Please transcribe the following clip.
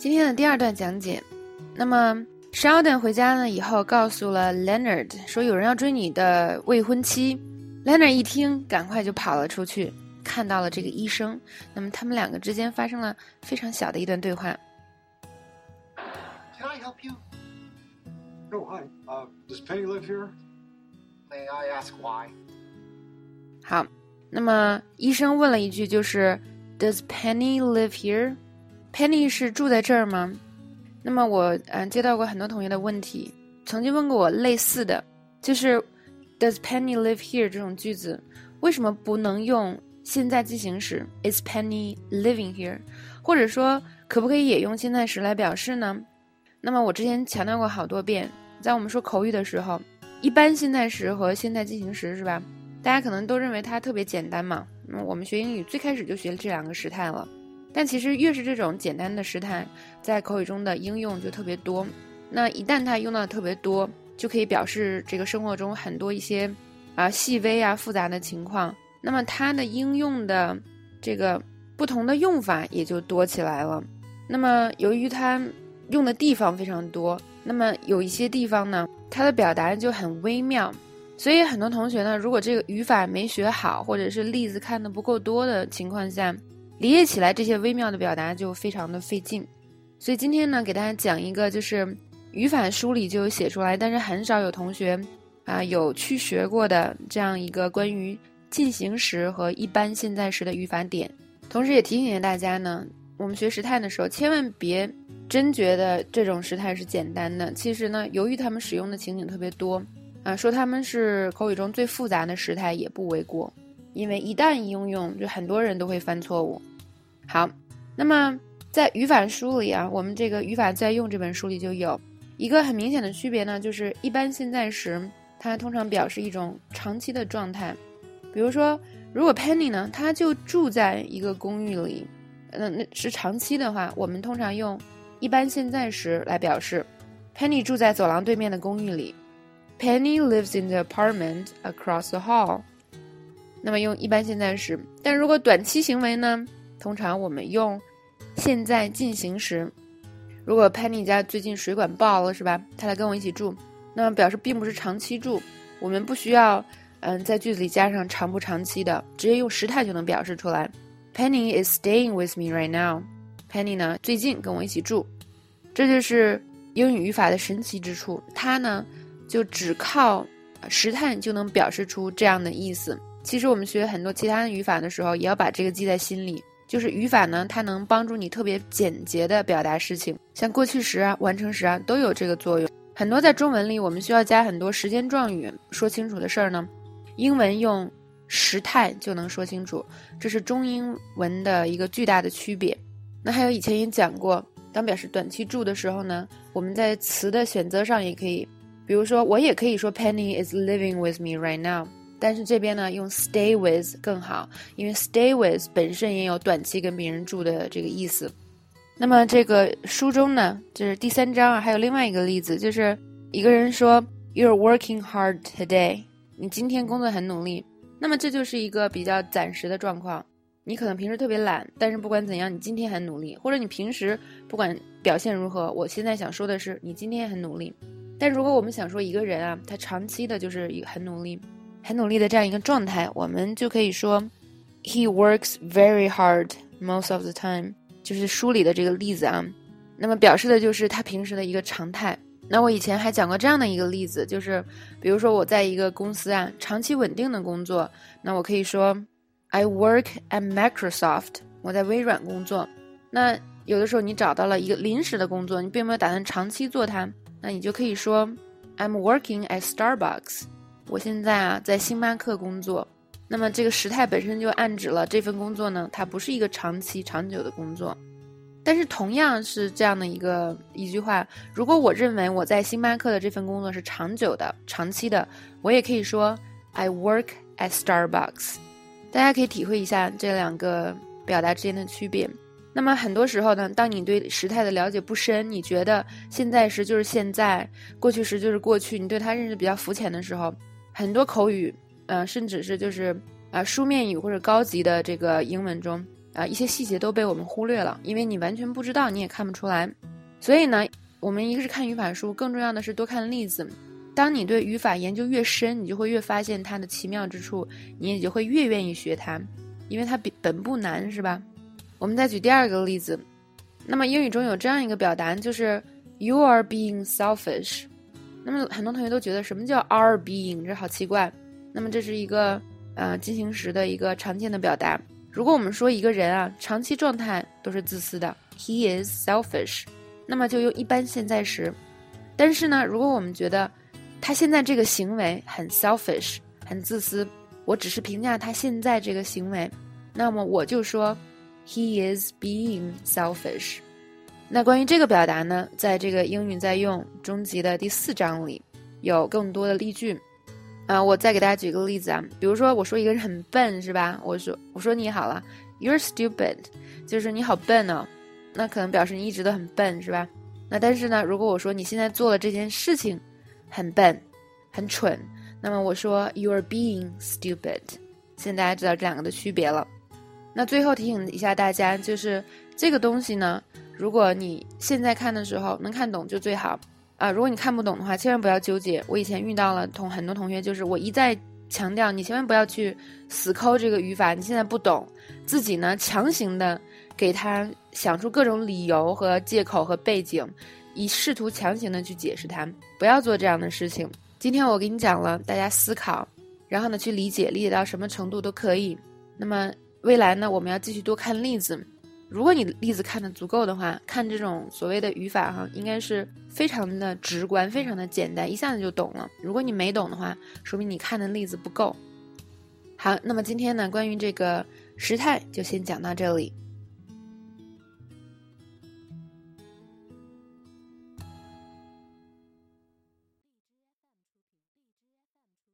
今天的第二段讲解，那么 Sheldon 回家呢以后，告诉了 Leonard 说有人要追你的未婚妻。Leonard 一听，赶快就跑了出去，看到了这个医生。那么他们两个之间发生了非常小的一段对话。Can I help you? Oh, hi. Uh, does Penny live here? May I ask why? 好，那么医生问了一句，就是 Does Penny live here? Penny 是住在这儿吗？那么我嗯接到过很多同学的问题，曾经问过我类似的，就是 Does Penny live here 这种句子为什么不能用现在进行时 Is Penny living here？或者说可不可以也用现在时来表示呢？那么我之前强调过好多遍，在我们说口语的时候，一般现在时和现在进行时是吧？大家可能都认为它特别简单嘛。那我们学英语最开始就学这两个时态了。但其实越是这种简单的时态，在口语中的应用就特别多。那一旦它用到特别多，就可以表示这个生活中很多一些啊细微啊复杂的情况。那么它的应用的这个不同的用法也就多起来了。那么由于它用的地方非常多，那么有一些地方呢，它的表达就很微妙。所以很多同学呢，如果这个语法没学好，或者是例子看的不够多的情况下，理解起来这些微妙的表达就非常的费劲，所以今天呢，给大家讲一个就是语法书里就有写出来，但是很少有同学啊有去学过的这样一个关于进行时和一般现在时的语法点。同时也提醒一下大家呢，我们学时态的时候，千万别真觉得这种时态是简单的。其实呢，由于他们使用的情景特别多啊，说他们是口语中最复杂的时态也不为过，因为一旦应用，就很多人都会犯错误。好，那么在语法书里啊，我们这个语法在用这本书里就有一个很明显的区别呢，就是一般现在时它通常表示一种长期的状态。比如说，如果 Penny 呢，他就住在一个公寓里，那那是长期的话，我们通常用一般现在时来表示。Penny 住在走廊对面的公寓里，Penny lives in the apartment across the hall。那么用一般现在时，但如果短期行为呢？通常我们用现在进行时，如果 Penny 家最近水管爆了，是吧？他来跟我一起住，那么表示并不是长期住，我们不需要嗯在句子里加上长不长期的，直接用时态就能表示出来。Penny is staying with me right now。Penny 呢最近跟我一起住，这就是英语语法的神奇之处。它呢就只靠时态就能表示出这样的意思。其实我们学很多其他的语法的时候，也要把这个记在心里。就是语法呢，它能帮助你特别简洁的表达事情，像过去时啊、完成时啊都有这个作用。很多在中文里我们需要加很多时间状语说清楚的事儿呢，英文用时态就能说清楚，这是中英文的一个巨大的区别。那还有以前也讲过，当表示短期住的时候呢，我们在词的选择上也可以，比如说我也可以说 Penny is living with me right now。但是这边呢，用 stay with 更好，因为 stay with 本身也有短期跟别人住的这个意思。那么这个书中呢，就是第三章啊，还有另外一个例子，就是一个人说 You're working hard today，你今天工作很努力。那么这就是一个比较暂时的状况，你可能平时特别懒，但是不管怎样，你今天很努力，或者你平时不管表现如何，我现在想说的是你今天很努力。但如果我们想说一个人啊，他长期的就是很努力。很努力的这样一个状态，我们就可以说，He works very hard most of the time，就是书里的这个例子啊。那么表示的就是他平时的一个常态。那我以前还讲过这样的一个例子，就是比如说我在一个公司啊，长期稳定的工作，那我可以说，I work at Microsoft，我在微软工作。那有的时候你找到了一个临时的工作，你并没有打算长期做它，那你就可以说，I'm working at Starbucks。我现在啊在星巴克工作，那么这个时态本身就暗指了这份工作呢，它不是一个长期长久的工作。但是同样是这样的一个一句话，如果我认为我在星巴克的这份工作是长久的、长期的，我也可以说 I work at Starbucks。大家可以体会一下这两个表达之间的区别。那么很多时候呢，当你对时态的了解不深，你觉得现在时就是现在，过去时就是过去，你对它认识比较肤浅的时候。很多口语，呃，甚至是就是啊书面语或者高级的这个英文中，啊一些细节都被我们忽略了，因为你完全不知道，你也看不出来。所以呢，我们一个是看语法书，更重要的是多看例子。当你对语法研究越深，你就会越发现它的奇妙之处，你也就会越愿意学它，因为它比本不难，是吧？我们再举第二个例子。那么英语中有这样一个表达，就是 “You are being selfish”。那么很多同学都觉得什么叫 “are being”，这好奇怪。那么这是一个呃进行时的一个常见的表达。如果我们说一个人啊长期状态都是自私的，He is selfish，那么就用一般现在时。但是呢，如果我们觉得他现在这个行为很 selfish，很自私，我只是评价他现在这个行为，那么我就说。He is being selfish。那关于这个表达呢，在这个英语在用中级的第四章里有更多的例句。啊，我再给大家举个例子啊，比如说我说一个人很笨，是吧？我说我说你好了，You're stupid，就是你好笨哦。那可能表示你一直都很笨，是吧？那但是呢，如果我说你现在做了这件事情很笨、很蠢，那么我说 You're being stupid。现在大家知道这两个的区别了。那最后提醒一下大家，就是这个东西呢，如果你现在看的时候能看懂就最好啊。如果你看不懂的话，千万不要纠结。我以前遇到了同很多同学，就是我一再强调，你千万不要去死抠这个语法。你现在不懂，自己呢强行的给他想出各种理由和借口和背景，以试图强行的去解释它。不要做这样的事情。今天我给你讲了，大家思考，然后呢去理解，理解到什么程度都可以。那么。未来呢，我们要继续多看例子。如果你例子看的足够的话，看这种所谓的语法哈，应该是非常的直观，非常的简单，一下子就懂了。如果你没懂的话，说明你看的例子不够。好，那么今天呢，关于这个时态就先讲到这里。